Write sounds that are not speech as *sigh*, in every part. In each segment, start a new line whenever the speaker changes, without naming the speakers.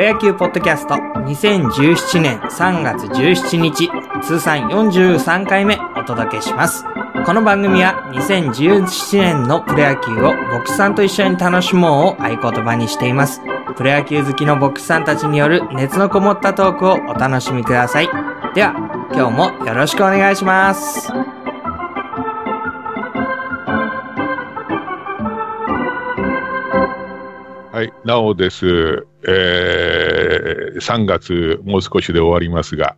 プロ野球ポッドキャスト2017年3月17日通算43回目お届けします。この番組は2017年のプロ野球をボックスさんと一緒に楽しもうを合言葉にしています。プロ野球好きのボックスさんたちによる熱のこもったトークをお楽しみください。では、今日もよろしくお願いします。
なおです。えー、3月もう少しで終わりますが、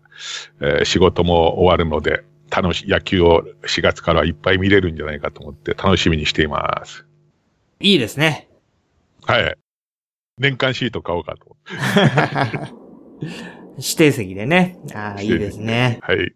えー仕事も終わるので、楽し、野球を4月からいっぱい見れるんじゃないかと思って楽しみにしています。
いいですね。
はい。年間シート買おうかと。*laughs*
指定席でね。ああ、いいですね。
はい。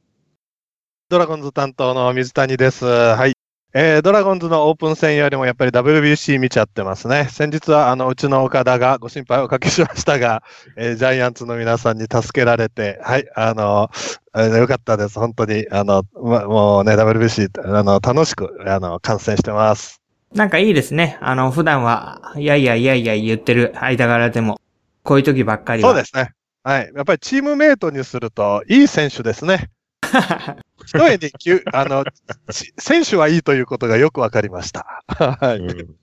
ドラゴンズ担当の水谷です。はい。えー、ドラゴンズのオープン戦よりもやっぱり WBC 見ちゃってますね。先日はあの、うちの岡田がご心配をおかけしましたが、*laughs* えージャイアンツの皆さんに助けられて、はい、あの、えーよかったです。本当に、あの、ま、もうね、WBC、あの、楽しく、あの、観戦してます。
なんかいいですね。あの、普段は、いやいやいやいや言ってる間柄でも、こういう時ばっかりは。
そうですね。はい。やっぱりチームメイトにすると、いい選手ですね。一重にきゅ、あの、ち選手はいいということがよくわかりました。はい。
うん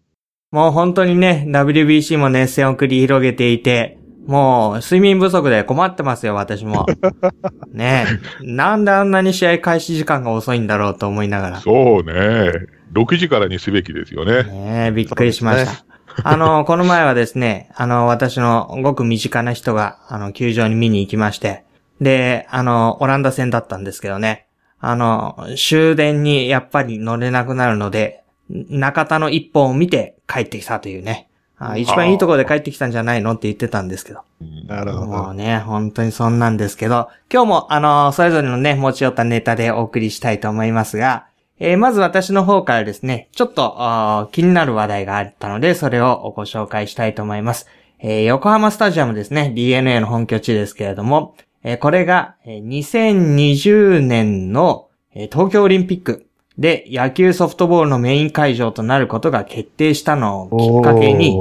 もう本当にね、WBC も熱戦を繰り広げていて、もう睡眠不足で困ってますよ、私も。*laughs* ねえ。なんであんなに試合開始時間が遅いんだろうと思いながら。
そうね。6時からにすべきですよね。
ねえ、びっくりしました。あの、この前はですね、あの、私のごく身近な人が、あの、球場に見に行きまして、で、あの、オランダ戦だったんですけどね、あの、終電にやっぱり乗れなくなるので、中田の一本を見て帰ってきたというね。あ一番いいところで帰ってきたんじゃないのって言ってたんですけど。
うん
なるほど。
もうね、本当にそんなんですけど、今日もあの、それぞれのね、持ち寄ったネタでお送りしたいと思いますが、えーまず私の方からですね、ちょっと気になる話題があったので、それをご紹介したいと思います。えー横浜スタジアムですね、DNA の本拠地ですけれども、えーこれがえー2020年のえー東京オリンピックで野球ソフトボールのメイン会場となることが決定したのをきっかけに、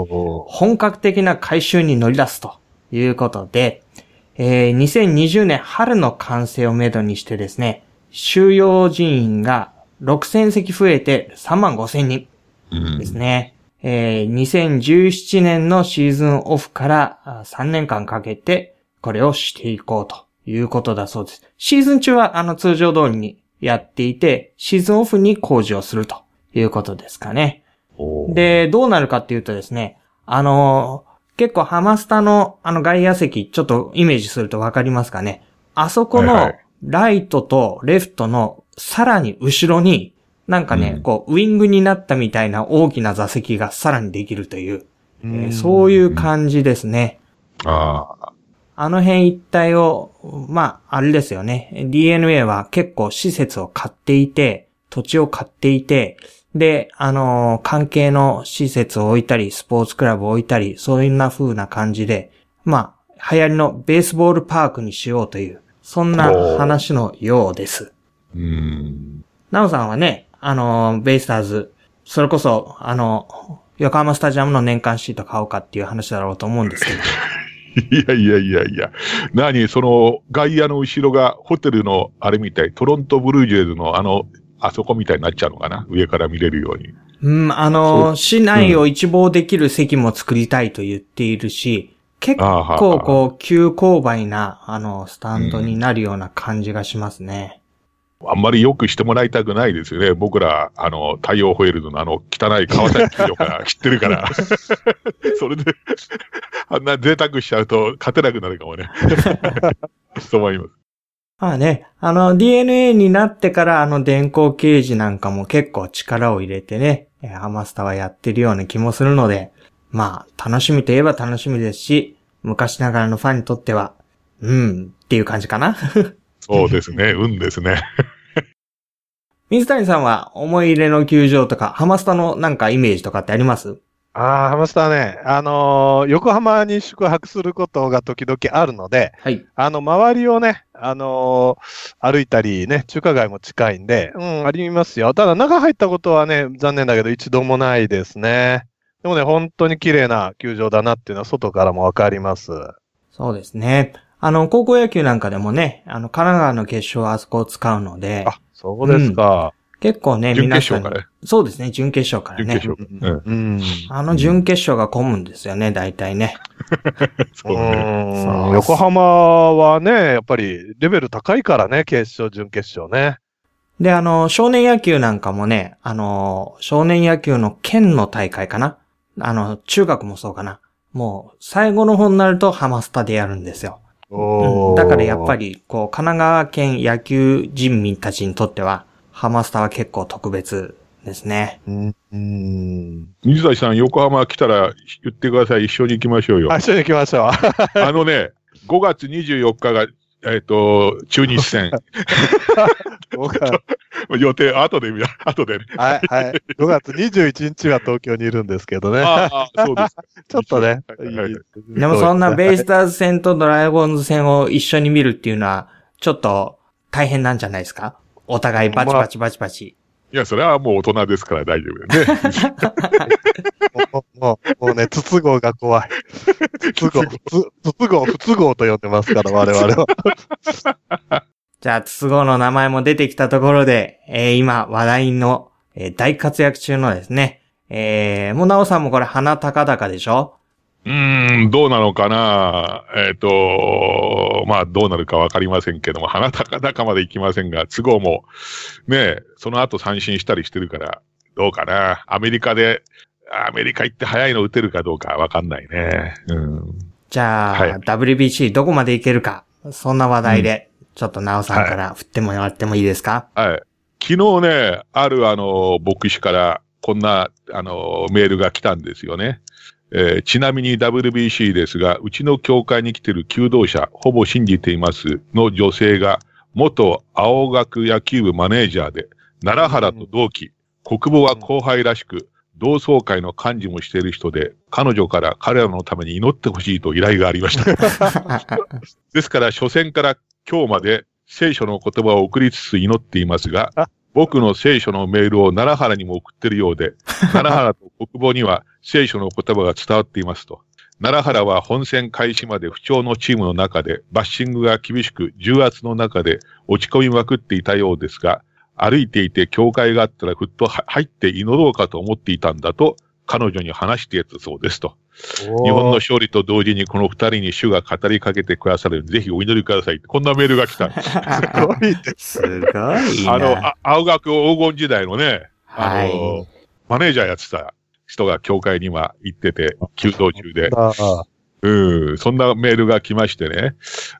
本格的な改修に乗り出すということで、えー2020年春の完成をめどにしてですね、収容人員が6000席増えて3万5000人
うん
ですね。えー2017年のシーズンオフからあ3年間かけてこれをしていこうということだそうです。シーズン中はあの通常通りにやっていて、シーズンオフに工事をするということですかね。で、どうなるかっていうとですね、あのー結構ハマスタのあの外野席、ちょっとイメージするとわかりますかね。あそこのライトとレフトのさらに後ろに、なんかね、
うん
こう、ウィングになったみたいな大きな座席がさらにできるという、えーそういう感じですね。
ああ、
あの辺一帯を、まあ、あれですよね。DNA は結構施設を買っていて、土地を買っていて、で、あのー関係の施設を置いたり、スポーツクラブを置いたり、そういうな風な感じで、まあ、流行りのベースボールパークにしようという、そんな話のようです。
うん。
なおさんはね、あのーベイスターズ、それこそ、あの、横浜スタジアムの年間シート買おうかっていう話だろうと思うんですけど。*laughs*
いやいやいやいや。何その外野の後ろがホテルのあれみたい、トロントブルージェイズのあの、あそこみたいになっちゃうのかな？上から見れるように。
うん、あの、市内を一望できる席も作りたいと言っているし、結
ああはあ
構こう、急勾配な、あの、スタンドになるような感じがしますね。
あんまりよくしてもらいたくないですよね。僕ら、あの、太陽ホイールドのあの、汚い川崎企業から知ってるから。*laughs* それで、あんな贅沢しちゃうと勝てなくなるかもね。*laughs* そう思います。
まあね、あの、DNA になってからあの電光掲示なんかも結構力を入れてね、えーハマスタはやってるような気もするので、まあ、楽しみといえば楽しみですし、昔ながらのファンにとっては、うん、っていう感じかな。
そうですね。運ですね。
水谷さんは思い入れの球場とか、ハマスタのなんかイメージとかってあります？
ああ、ハマスターね、あのー横浜に宿泊することが時々あるので、
はい。
あの、周りをね、あのー歩いたりね、中華街も近いんで、うん、ありますよ。ただ、中入ったことはね、残念だけど一度もないですね。でもね、本当に綺麗な球場だなっていうのは外からもわかります。
そうですね。あの、高校野球なんかでもね、あの、神奈川の決勝はあそこを使うので、
あ、そうですか。
結構ね、
準
皆さんに
決勝から。
そうですね、準決勝からね。
準決勝。うん。
うん。
あの準決勝が混むんですよね、大体ね。*laughs*
そうね。
横浜はね、やっぱりレベル高いからね、決勝、準決勝ね。
で、あの、少年野球なんかもね、あの、少年野球の県の大会かなあの、中学もそうかな。もう、最後の方になるとハマスタでやるんですよ。うんだからやっぱ
り。
り、こう、神奈川県野球人民たちにとっては、ハマスタは結構特別ですね。
うん。うん。
水谷さん、横浜来たら言ってください。一緒に行きましょうよ。
あ *laughs* 一緒に行きましょう。*laughs*
あのね、5月24日が、えっ、と、中日戦。*laughs* 予定、後で見た、*laughs* 後でね。
はい、はい。5月21日は東京にいるんですけどね。
ああ、そうですか。*laughs*
ちょっとね。
はいはい
でもそんなベイスターズ戦とドラゴンズ戦を一緒に見るっていうのは、ちょっと大変なんじゃないですか？お互いバチバチバチバチ。
いや、それはもう大人ですから大丈夫だよね。
もう、もう、もうね、筒香が怖い。筒香、つ筒香、不都合と呼んでますから、我々は。*laughs*
じゃあ、筒香の名前も出てきたところで、えー今話題の、えー大活躍中のですね、えー、もうなおさんもこれ鼻高々でしょ？
うーん、どうなのかな。えっ、と、まあ、どうなるかわかりませんけども、鼻高々まで行きませんが、都合も、ねえ、その後三振したりしてるから、どうかな。アメリカで、アメリカ行って早いの打てるかどうかわかんないね。うん。
じゃあ、
はい
WBC どこまでいけるか、そんな話題で、ちょっとなおさんから振ってもらってもいいですか、
はい。昨日ね、あるあの、牧師から、こんな、あの、メールが来たんですよね。えーちなみに WBC ですが、うちの教会に来てる求道者、ほぼ信じていますの女性が、元青学野球部マネージャーで、奈良原と同期、国母は後輩らしく、同窓会の幹事もしている人で、彼女から彼らのために祈ってほしいと依頼がありました。*laughs* ですから、初戦から今日まで聖書の言葉を送りつつ祈っていますが
あ、
僕の聖書のメールを奈良原にも送ってるようで、*laughs* 奈良原と国母には聖書の言葉が伝わっていますと。奈良原は本戦開始まで不調のチームの中で、バッシングが厳しく重圧の中で落ち込みまくっていたようですが、歩いていて教会があったらふっとは入って祈ろうかと思っていたんだと、彼女に話してやったそうですと。日本の勝利と同時にこの二人に主が語りかけてくださるようにぜひお祈りください。こんなメールが来た。*laughs*
すごいです。
すごいな。
あの、あ青学黄金時代のね、あの、
はい
マネージャーやってた人が教会には行ってて、休道中で。
ああ
うん、そんなメールが来ましてね、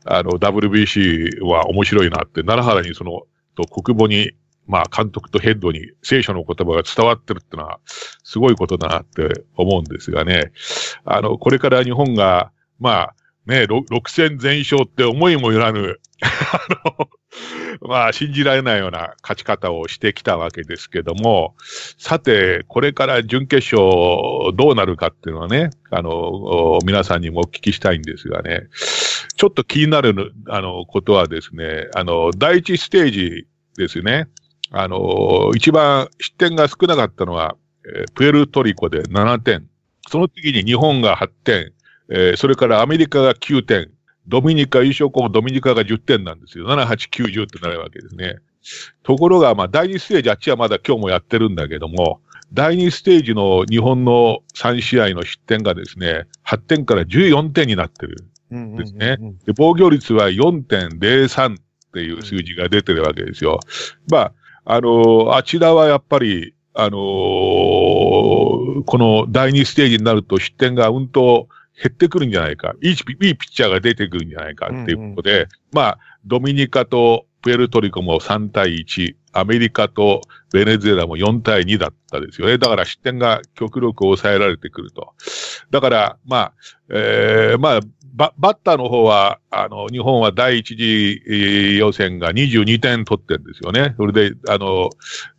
あの、WBC は面白いなって、奈良原にその、と国母に、まあ、監督とヘッドに聖書の言葉が伝わってるってのは、すごいことだなって思うんですがね。あの、これから日本が、まあ、ね、ろ6戦全勝って思いもよらぬ、*laughs* あの、まあ、信じられないような勝ち方をしてきたわけですけども、さて、これから準決勝どうなるかっていうのはね、あの、皆さんにもお聞きしたいんですがね、ちょっと気になる、あの、ことはですね、あの、第一ステージですね、あの、一番失点が少なかったのは、えープエルトリコで7点。その次に日本が8点、えーそれからアメリカが9点、ドミニカ優勝候補ドミニカが10点なんですよ。7、8、9、10ってなるわけですね。ところが、まあ、第2ステージ、あっちはまだ今日もやってるんだけども、第2ステージの日本の3試合の失点がですね、8点から14点になってる。
うん
ですねで、防御率は4.03っていう数字が出てるわけですよ。まあ、あのあちらはやっぱり、あのこの第2ステージになると失点がうんと減ってくるんじゃないか。いいピッチャーが出てくるんじゃないかっていうことで、まあ、ドミニカとプエルトリコも3対1、アメリカとベネズエラも4対2だったですよね。だから失点が極力抑えられてくると。だから、まあ、えーまあ、ババッターの方は、あの、日本は第一次えー予選が22点取ってるんですよね。それで、あの、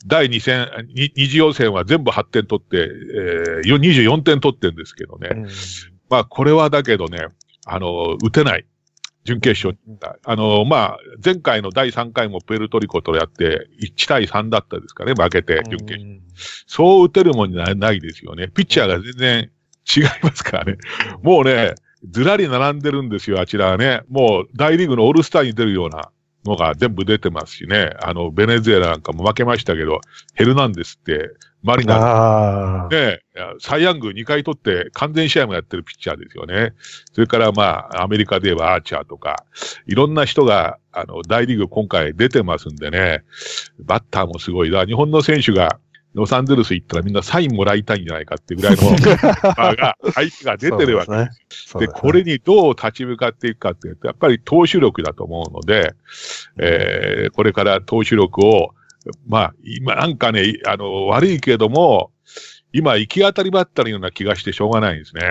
第2戦、に二次予選は全部8点取って、えーよ24点取ってるんですけどね。
うん
まあ、これはだけどね、あの、打てない。準決勝。あの、まあ、前回の第3回もプエルトリコとやって、1対3だったですかね、負けて、準決勝。そう打てるもんじゃないですよね。ピッチャーが全然違いますからね。もうね、ずらり並んでるんですよ、あちらはね。もう大リーグのオールスターに出るようなのが全部出てますしね。あの、ベネズエラなんかも負けましたけど、ヘルナンデスって、マリナね、サイヤング2回取って完全試合もやってるピッチャーですよね。それからまあ、アメリカで言えばアーチャーとか、いろんな人が、あの、大リーグ今回出てますんでね、バッターもすごい。だ日本の選手がロサンゼルス行ったらみんなサインもらいたいんじゃないかってぐらいの、*laughs* が、相手が出てるわけです。で、ね、これにどう立ち向かっていくかっていうと、やっぱり投手力だと思うので、えー、これから投手力を、まあ、今なんかね、あの、悪いけども、今行き当たりばったりような気がしてしょうがないんですね。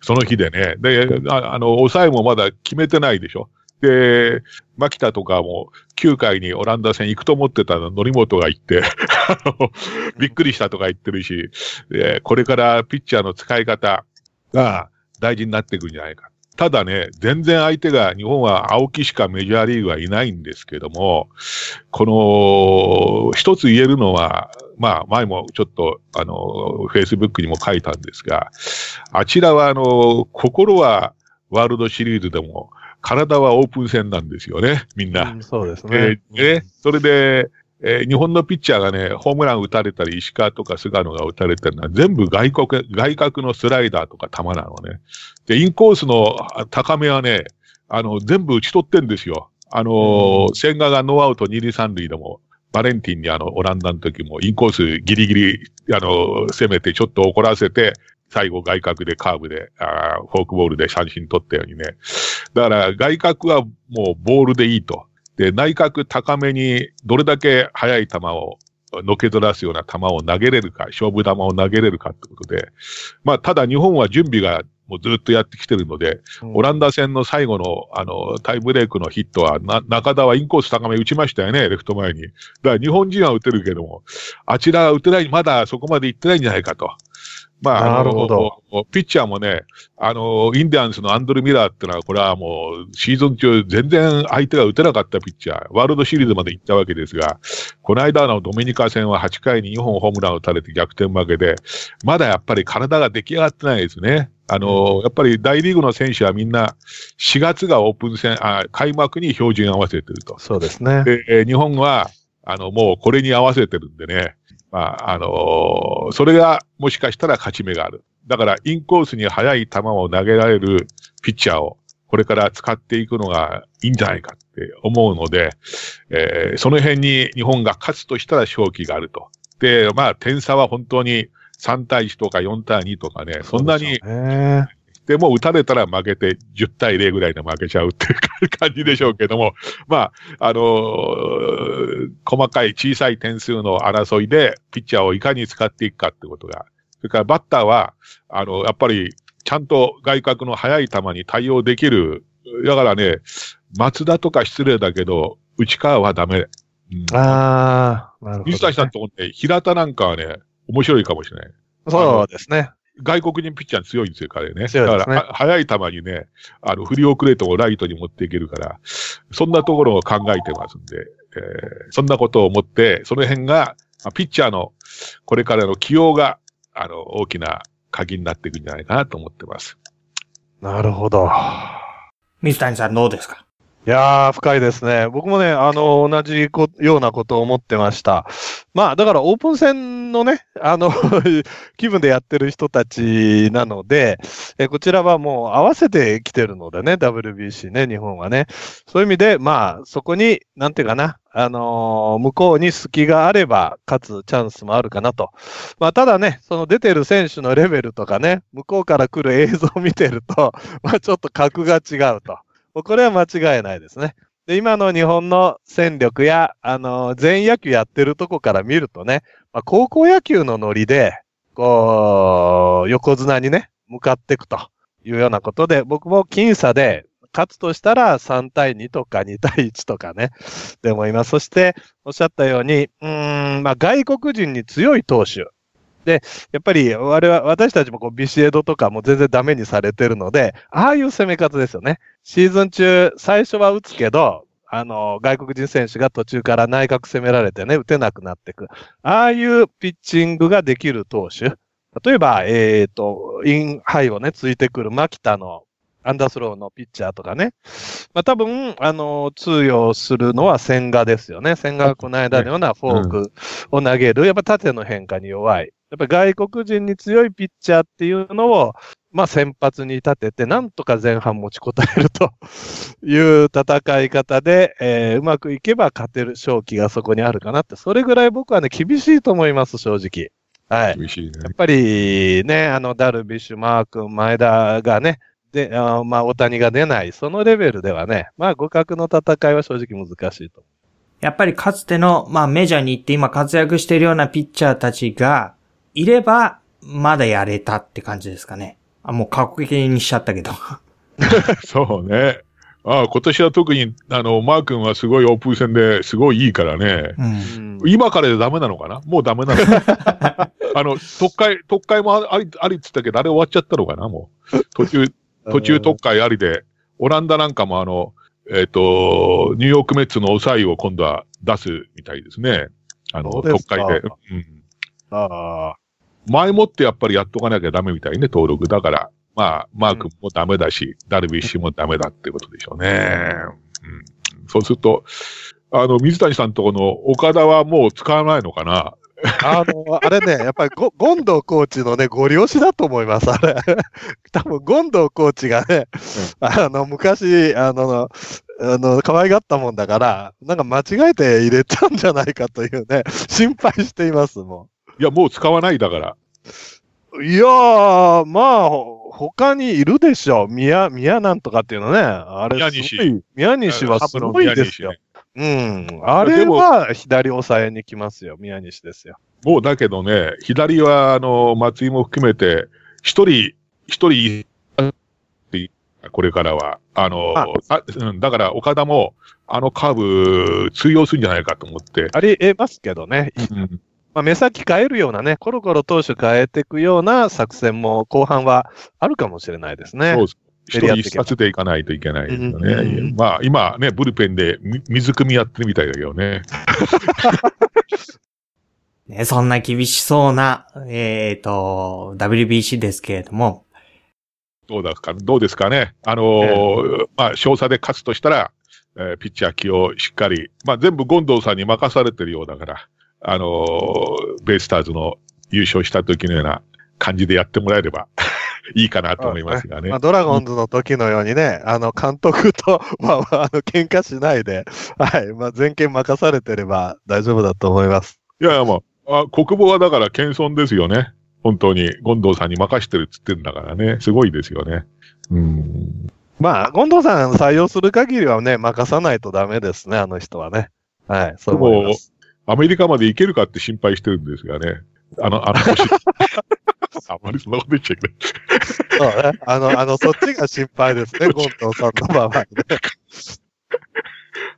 その日でね。で、ああの、抑えもまだ決めてないでしょ。で、牧田とかも9回にオランダ戦行くと思ってたの、則本が行って *laughs* びっくりしたとか言ってるし、これからピッチャーの使い方が大事になっていくんじゃないか。ただね、全然相手が、日本は青木しかメジャーリーグはいないんですけども、この、一つ言えるのは、まあ、前もちょっと、あの、フェイスブックにも書いたんですが、あちらは、あの、心はワールドシリーズでも、体はオープン戦なんですよね、みんな。うん、
そうですね。
えー、それで、えー、日本のピッチャーがね、ホームラン打たれたり、石川とか菅野が打たれてるのは全部外国、外角のスライダーとか球なのね。で、インコースの高めはね、あの、全部打ち取ってんですよ。あのー、千賀がノーアウト二塁三塁でも、バレンティンにあの、オランダの時もインコースギリギリ、あの、攻めてちょっと怒らせて、最後外角でカーブで、あフォークボールで三振取ったようにね。だから外角はもうボールでいいと。で、内角高めにどれだけ速い球をのけずらすような球を投げれるか、勝負球を投げれるかってことで、まあ、ただ日本は準備がもうずっとやってきてるので、うん、オランダ戦の最後の、あの、タイブレークのヒットは、な、中田はインコース高め打ちましたよね、レフト前に。だから日本人は打てるけども、あちらは打てない、まだそこまで行ってないんじゃないかと。まあ、なるほど。ピッチャーもね、あの、インディアンスのアンドル・ミラーってのは、これはもう、シーズン中、全然相手が打てなかったピッチャー、ワールドシリーズまで行ったわけですが、この間のドミニカ戦は8回に2本ホームランを打たれて逆転負けで、まだやっぱり体が出来上がってないですね。あの、やっぱり大リーグの選手はみんな4月がオープン戦、あ開幕に標準合わせてると。
そうですね。
で、日本は、あの、もうこれに合わせてるんでね。まあ、あのー、それがもしかしたら勝ち目がある。だから、インコースに速い球を投げられるピッチャーを、これから使っていくのがいいんじゃないかって思うので、えー、その辺に日本が勝つとしたら勝機があると。で、まあ、点差は本当に3対1とか4対2とかね、そんなにでも打たれたら負けて10対0ぐらいで負けちゃうっていう感じでしょうけども、まあ、あのー、細かい小さい点数の争いでピッチャーをいかに使っていくかってことが、それからバッターは、あの、やっぱりちゃんと外角の速い球に対応できる。だからね、松田とか失礼だけど、内川はダメ。
うん、ああ、なるほど、ね。
水谷さんとこって、平田なんかはね、面白いかもしれない。
そうですね。
外国人ピッチャー強いんですよ、彼ね。ね。だから、速い球にね、あの、振り遅れてもライトに持っていけるから、そんなところを考えてますんで、えー、そんなことを思って、その辺が、ピッチャーのこれからの起用が、あの、大きな鍵になっていくんじゃないかなと思ってます。
なるほど。
水谷さんどうですか？
いやー、深いですね。僕もね、あの、同じようなことを思ってました。まあ、だからオープン戦のね、あの *laughs* 気分でやってる人たちなので、えこちらはもう合わせてきてるのでね、WBC ね、日本はね。そういう意味で、まあ、そこに、なんていうかな、あのー、向こうに隙があれば、勝つチャンスもあるかなと。まあ、ただね、その出てる選手のレベルとかね、向こうから来る映像を見てると、*laughs* まあ、ちょっと格が違うと。これは間違いないですね。で、今の日本の戦力や、あの、全野球やってるとこから見るとね、まあ、高校野球のノリで、こう、横綱にね、向かっていくというようなことで、僕も僅差で、勝つとしたら3対2とか2対1とかね、でも今、そして、おっしゃったように、うん、まあ、外国人に強い投手、で、やっぱり我々、私たちもこうビシエドとかも全然ダメにされてるので、ああいう攻め方ですよね。シーズン中、最初は打つけど、あの、外国人選手が途中から内角攻められてね、打てなくなっていく。ああいうピッチングができる投手。例えば、えっ、ー、と、インハイをね、ついてくる牧田のアンダースローのピッチャーとかね。まあ多分、あの、通用するのは千賀ですよね。千賀がこの間のようなフォークを投げる。やっぱ縦の変化に弱い。やっぱ外国人に強いピッチャーっていうのを、まあ先発に立てて、なんとか前半持ちこたえると *laughs* いう戦い方で、えー、うまくいけば勝てる勝機がそこにあるかなって、それぐらい僕はね、厳しいと思います、正直。はい。
厳しいね。
やっぱりね、あの、ダルビッシュ、マー君、前田がね、で、あまあ、大谷が出ない、そのレベルではね、まあ、互角の戦いは正直難しいと。
やっぱりかつての、まあメジャーに行って今活躍しているようなピッチャーたちがいれば、まだやれたって感じですかね。あ、もう過去形にしちゃったけど。*laughs*
そうね。ああ、今年は特に、あの、マー君はすごいオープン戦ですごいいいからね。
うん。
今からでダメなのかな？もうダメなの *laughs* あの、特会、特会もあり、ありって言ったけど、あれ終わっちゃったのかな？もう。途中、途中特会ありで、オランダなんかもあの、えっ、と、ニューヨークメッツの抑えを今度は出すみたいですね。あの、特会で。うん。
ああ。
前もってやっぱりやっとかなきゃダメみたいね、登録。だから、まあ、マー君もダメだし、ダルビッシュもダメだってことでしょうね。うん、そうすると、あの、水谷さんとこの岡田はもう使わないのかな？
あの、あれね、やっぱりゴ、ゴンドウコーチのね、ご利用しだと思います、あれ。多分、ゴンドウコーチがね、あの、昔、あの、あの、可愛がったもんだから、なんか間違えて入れたんじゃないかというね、心配しています、も
いや、もう使わないだから。
う。いやー、まあ、ほ他にいるでしょ。宮、宮なんとかっていうのね。あれ、
宮西
すごい宮西はすごいですよ。
ね
うん。あれは左抑えに来ますよ。宮西ですよ。
もうだけどね、左は、あの、松井も含めて、一人、一人、これからは。あの、あうん、だから岡田も、あのカーブ通用するんじゃないかと思って。
ありえますけどね。
うん
まあ、目先変えるようなね、コロコロ投手変えていくような作戦も後半はあるかもしれないですね。
そうです。一人一冊でいかないといけないですよね。
うんうんうん
まあ、今ね、ブルペンでみ水汲みやってるみたいだけどね。*laughs*
ね、そんな厳しそうな、えっ、と、WBC ですけれども、
どうですか、どうですかね。あのーまあ、少佐で勝つとしたら、えーピッチャー起用しっかり、まあ、全部権藤さんに任されてるようだから、あのーベイスターズの優勝した時のような感じでやってもらえれば *laughs* いいかなと思いますがね
まあ、。ドラゴンズの時のようにね、あの、監督と、*laughs* まあ、まあ、あの、喧嘩しないで、はい、まあ、全権任されてれば大丈夫だと思います。
いやいや、もう、あ国防はだから謙遜ですよね。本当に、権藤さんに任してるっつってんだからね。すごいですよね。うん。
まあ、権藤さん採用する限りはね、任さないとダメですね、あの人はね。はい、そう思います。
アメリカまで行けるかって心配してるんですがね。あの、あの年。*laughs* あまりそんなこと言っちゃいけない。
そうね。あの、あの、そっちが心配ですね、*laughs* 権藤さんの場合ね。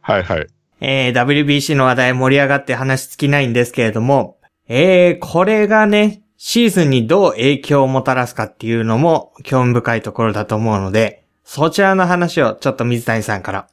はいはい。
えー WBC の話題盛り上がって話尽きないんですけれども、えー、これがね、シーズンにどう影響をもたらすかっていうのも興味深いところだと思うので、そちらの話をちょっと水谷さんから。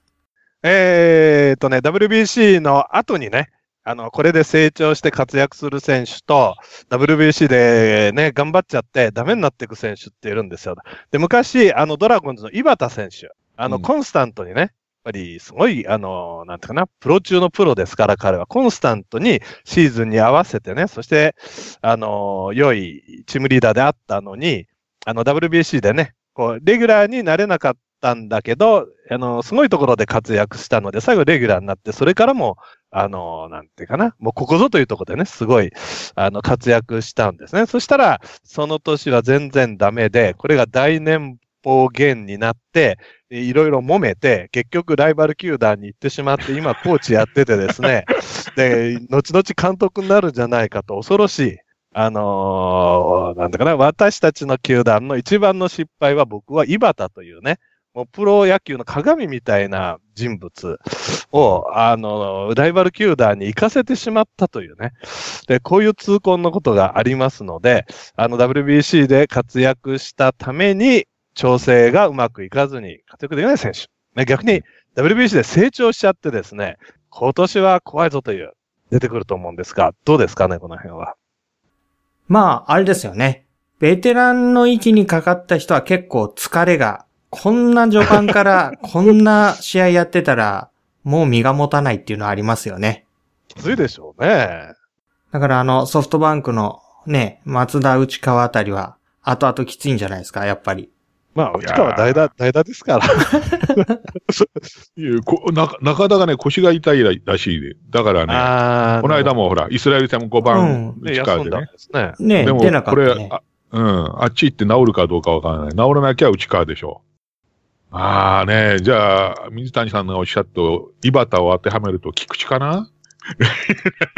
えーっとね、WBC の後にね、あの、これで成長して活躍する選手と、WBC でね、頑張っちゃってダメになっていく選手っているんですよ。で、昔、あの、ドラゴンズの井端選手、あの、
うん
コンスタントにね、やっぱりすごい、あの、なんていうかな、プロ中のプロですから、彼はコンスタントにシーズンに合わせてね、そして、あの、良いチームリーダーであったのに、あの、WBC でね、こう、レギュラーになれなかったんだけど、あの、すごいところで活躍したので、最後レギュラーになって、それからも、あの、なんていうかな、もうここぞというところでね、すごい、あの、活躍したんですね。そしたら、その年は全然ダメで、これが大年俸減になって、いろいろ揉めて、結局ライバル球団に行ってしまって、今コーチやっててですね、*laughs* で、後々監督になるんじゃないかと恐ろしい。あのーなんだかな、私たちの球団の一番の失敗は僕は井端というね、もうプロ野球の鏡みたいな人物を、あの、ライバル球団に行かせてしまったというね。で、こういう痛恨のことがありますので、あの WBC で活躍したために、調整がうまくいかずに活躍できない選手。逆に WBC で成長しちゃってですね、今年は怖いぞという、出てくると思うんですが、どうですかね、この辺は？
まあ、あれですよね。ベテランの域にかかった人は結構疲れがこんな序盤から *laughs* こんな試合やってたら、もう身が持たないっていうのはありますよね。
きついでしょうね。
だからあの、ソフトバンクのね、松田内川あたりは、後々きついんじゃないですか、やっぱり。
まあ、内川代打、代打ですから。*laughs*
いやこな中田がね、腰が痛いらしいで。だからね、
あ
この間もほら、イスラエル戦も5番、
ね、
内川でね。
ね。
ね、
でも
出なかっ
これ、
たね。
あうん、あっち行って治るかどうかわからない。治らなきゃ内川でしょう。ああね、じゃあ、水谷さんがおっしゃった、井端を当てはめると菊池かな？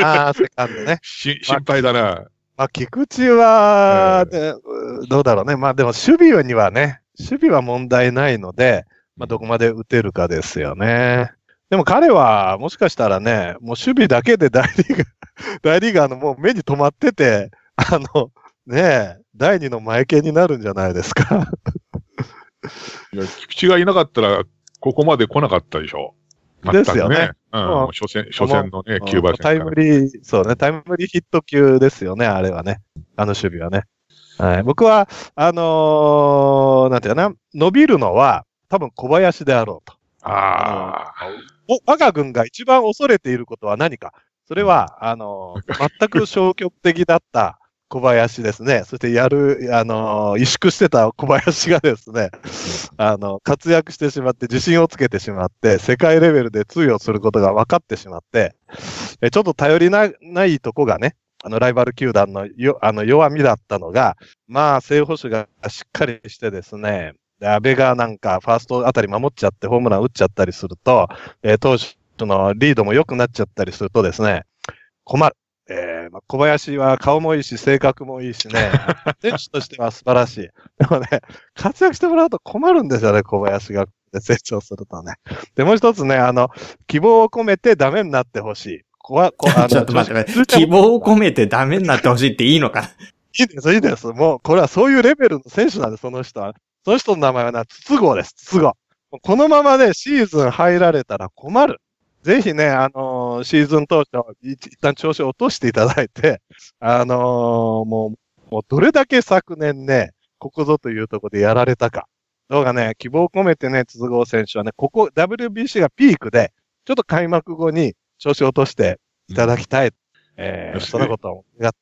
ああ、セカンドね。*laughs*
し心配だな。
まあ、菊池は、ねうどうだろうね。まあ、でも守備にはね、守備は問題ないので、まあ、どこまで打てるかですよね。でも彼は、もしかしたらね、もう守備だけで大リーガー、*laughs* 大リーガーのもう目に留まってて、あの、ねえ、第二の前剣になるんじゃないですか。
いや菊池がいなかったら、ここまで来なかったでしょ。全く
ですよね。
うん、初戦、初戦のね、キューバ戦
タイムリー、そうね、タイムリーヒット級ですよね、あれはね。あの守備はね。はい。僕は、あのーなんていうかな、伸びるのは、多分小林であろうと。
ああ。
お我が軍が一番恐れていることは何か。それは、あのー *laughs* 全く消極的だった小林ですね。そしてやる、あの萎縮してた小林がですね、あの、活躍してしまって、自信をつけてしまって、世界レベルで通用することが分かってしまって、えちょっと頼りなないとこがね、あの、ライバル球団のよあの弱みだったのが、まあ、正捕手がしっかりしてですね、で安倍がなんかファーストあたり守っちゃってホームラン打っちゃったりすると、えー投手のリードも良くなっちゃったりするとですね、困る。えーまあ、小林は顔もいいし、性格もいいしね、*laughs* 選手としては素晴らしい。でもね、活躍してもらうと困るんですよね、小林が成長するとね。で、もう一つね、あの、希望を込めてダメになってほしい。こわ、こあの *laughs*
ちょっと待って待って、希望を込めてダメになってほしいっていいのかな？
いいです、いいです。もう、これはそういうレベルの選手なんです、その人は。その人の名前はな、筒香です、筒香。このままね、シーズン入られたら困る。ぜひね、あのーシーズン当初、一一旦調子を落としていただいて、*laughs* あのーもう、もうどれだけ昨年ね、ここぞというところでやられたか。どうかね、希望を込めてね、筒香選手はね、ここ WBC がピークで、ちょっと開幕後に調子を落としていただきたい。えー、
うん
そのことを願っ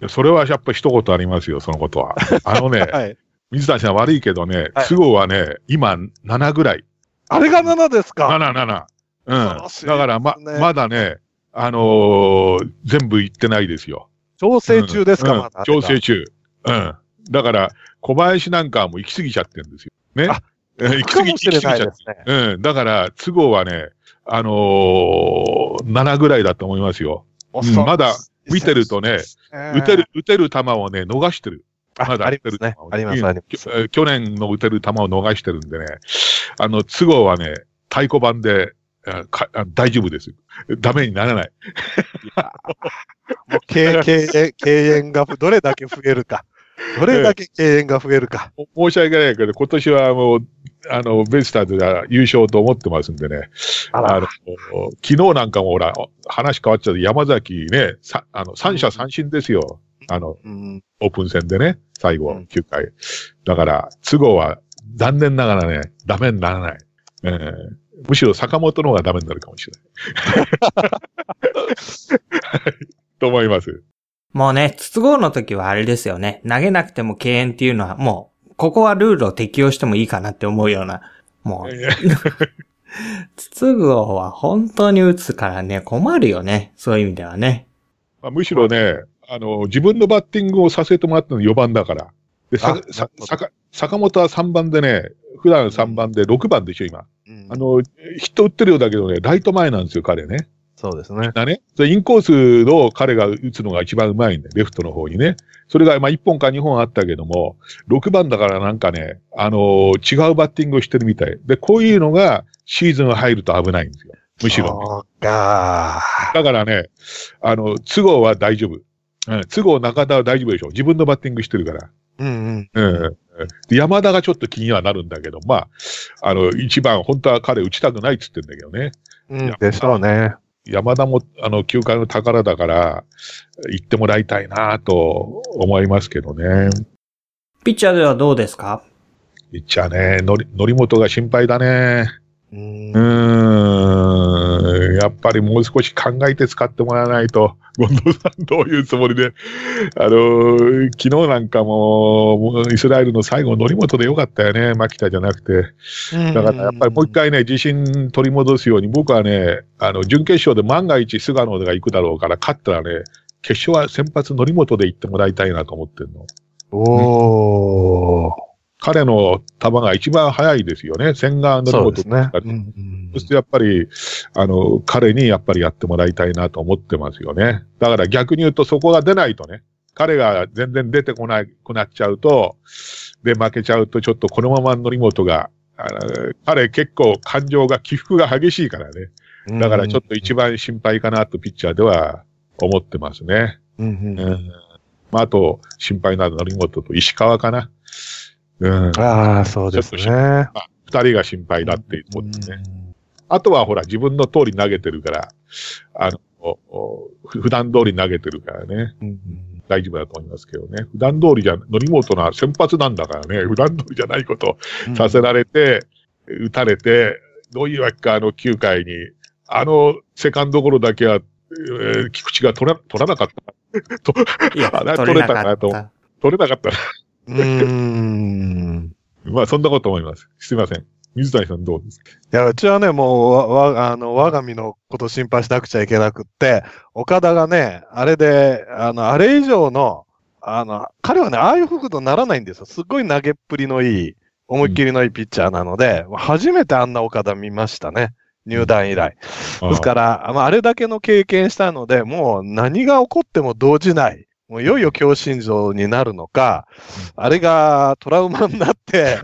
いやそれはやっぱり一言ありますよ、そのことは。あのね、*laughs*
はい。
水谷さん悪いけどね、
はい
都合はね、今7ぐらい。
あれが7ですか
？7、7。うん。だからま、まだね、あのー全部行ってないですよ。
調整中ですか、
うん
まだ。
調整中。うん。だから、小林なんかはもう行き過ぎちゃってるんですよ。ね
あ。
うん行き過ぎ、行き過ぎちゃって。
ね。
うん。だから、都合はね、あのー、7ぐらいだと思いますよ。うんまだ見てるとね、打てる、打てる球をね、逃してる。
あ
まだ
ありますね。あります、あります。
去年の打てる球を逃してるんでね、あの、都合はね、太鼓判で、あかあ大丈夫です。ダメにならない。
もう経経営、経営がどれだけ増えるか。どれだけ経営が増えるか。
申し訳ないけど、今年はもう、あの、ベイスターズが優勝と思ってますんでね。
あ
あの
ら、
昨日なんかもほら、話変わっちゃって、山崎ね、さあの、三者三振ですよ。あの、
うん、
オープン戦でね、最後
うん、
9回。だから、都合は残念ながらね、ダメにならない。えーむしろ坂本の方がダメになるかもしれない。*laughs* と思います。
もうね、筒香の時はあれですよね。投げなくても敬遠っていうのはもう、ここはルールを適用してもいいかなって思うような、もう、*laughs* 筒香は本当に打つからね、困るよね。そういう意味ではね。
まあ、むしろね、あの、自分のバッティングをさせてもらったの4番だから。で、坂坂本は3番でね、普段3番で6番でしょ、今。
うん
あの、ヒット打ってるようだけどね、ライト前なんですよ、彼ね。
そうですね。
だね。インコースの彼が打つのが一番うまいんで、レフトの方にね。それが、まあ、1本か2本あったけども、6番だからなんかね、あのー違うバッティングをしてるみたい。で、こういうのがシーズン入ると危ないんですよ。むしろね、
そうか。
だからね、あの、都合は大丈夫。うん、都合中田は大丈夫でしょ。自分のバッティングしてるから。
うんうん。
うん。で山田がちょっと気にはなるんだけど、まあ、あの、一番、本当は彼打ちたくないって言ってんだけどね。
うん、でしょうね。
山田も、あの、球界の宝だから、行ってもらいたいなと思いますけどね。
ピッチャーではどうですか？
ピッチャーね、のり、のりもとが心配だね。
うーん
うやっぱりもう少し考えて使ってもらわないと、*laughs* 権藤さんどういうつもりで、あのー昨日なんかも、イスラエルの最後、則本でよかったよね、牧田じゃなくて。だからやっぱりもう一回ね、自信取り戻すように、僕はね、あの、準決勝で万が一菅野が行くだろうから、勝ったらね、決勝は先発則本で行ってもらいたいなと思ってるの。
おー。
彼の球が一番速いですよね。千賀則本
そうですね。
そしてやっぱり、あの、彼にやっぱりやってもらいたいなと思ってますよね。だから逆に言うとそこが出ないとね、彼が全然出てこなくなっちゃうと、で負けちゃうとちょっとこのまま則本が、あの彼結構感情が起伏が激しいからね。だからちょっと一番心配かなとピッチャーでは思ってますね。
うんうんうん
うんまあ、あと心配なのは則本と石川かな。うん。
ああ、そうですね。
まあ二人が心配だっていうことですね。あとはほら、自分の通り投げてるから、あの、おおふ普段通り投げてるからね、
うん
大丈夫だと思いますけどね。普段通りじゃ、則本な先発なんだからね、*laughs* 普段通りじゃないこと
うん
をさせられて、打たれて、どういうわけか、あの9回に、あのセカンドゴロだけは、えー菊池が取ら取らなかった。と
いや取れなか
取れたかなと
った。
取れなかったな。
うーん。
まあ、そんなこと思います。すいません。水谷さんどうですか？
いや、うちはね、もう、わ、わあの、我が身のこと心配しなくちゃいけなくって、岡田がね、あれで、あの、あれ以上の、あの、彼はね、ああいう風とならないんですよ。すっごい投げっぷりのいい、思いっきりのいいピッチャーなので、初めてあんな岡田見ましたね。入団以来。ですから、まあ、あれだけの経験したので、もう何が起こっても動じない。もういよいよ強心臓になるのか、あれがトラウマになって、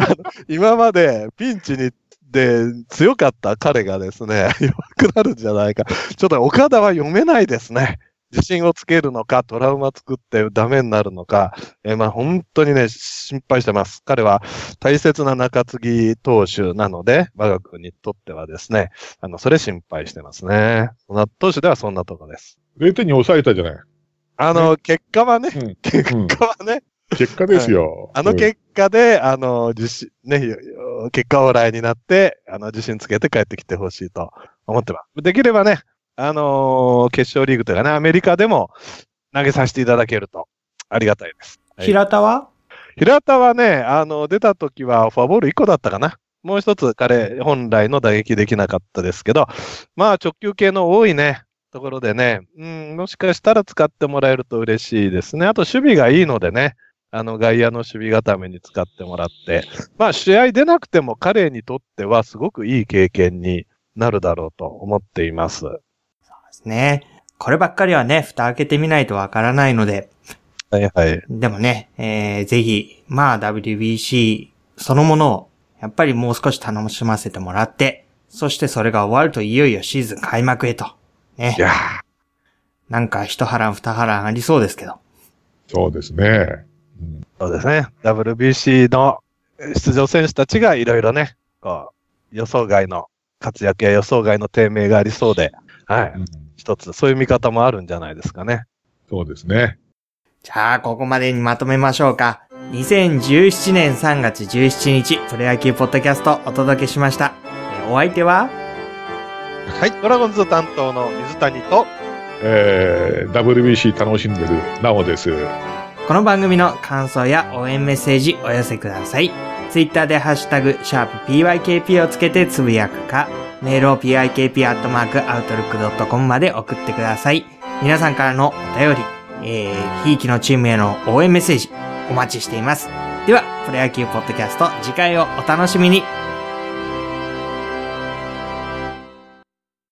*laughs* 今までピンチにで強かった彼がですね、弱くなるんじゃないか。ちょっと岡田は読めないですね。自信をつけるのか、トラウマ作ってダメになるのか、えーまあ本当にね、心配してます。彼は大切な中継ぎ投手なので、我が国にとってはですね、あの、それ心配してますね。投手ではそんなとこです。
0点に抑えたじゃない。
あの、結果はね、
うん
結
うん
果はね、
結果ですよ。
あの結果で、あの、自信、ね、結果往来になって、あの、自信つけて帰ってきてほしいと思ってます。できればね、あのー決勝リーグというかね、アメリカでも投げさせていただけるとありがたいです。はい
平田は？
平田はね、あの、出た時はフォアボール1個だったかな。もう一つ彼本来の打撃できなかったですけど、まあ直球系の多いね、ところでね、うん、もしかしたら使ってもらえると嬉しいですね。あと守備がいいのでね、あの外野の守備固めに使ってもらって、まあ試合出なくても彼にとってはすごくいい経験になるだろうと思っています。
ですね。こればっかりはね、蓋開けてみないとわからないので、
はいはい。
でもね、えー、ぜひ、まあ WBC そのものを、やっぱりもう少し楽しませてもらって、そしてそれが終わるといよいよシーズン開幕へと。ね
い。や
なんか一波乱二波乱ありそうですけど。
そうですね。うん
そうですね。WBC の出場選手たちがいろいろね、こう、予想外の活躍や予想外の低迷がありそうで、はい。
うん
一つ、そういう見方もあるんじゃないですかね。
そうですね。
じゃあ、ここまでにまとめましょうか。2017年3月17日、プロ野球ポッドキャストお届けしました。えーお相手は、
はい。ドラゴンズ担当の水谷と、
えー、WBC 楽しんでるなおです。
この番組の感想や応援メッセージお寄せください。ツイッターでハッシュタグ、シャープ PYKP をつけてつぶやくか、メールを PYKP.outlook.com まで送ってください。皆さんからのお便り、えー、ひいきのチームへの応援メッセージ、お待ちしています。では、プロ野球ポッドキャスト、次回をお楽しみに。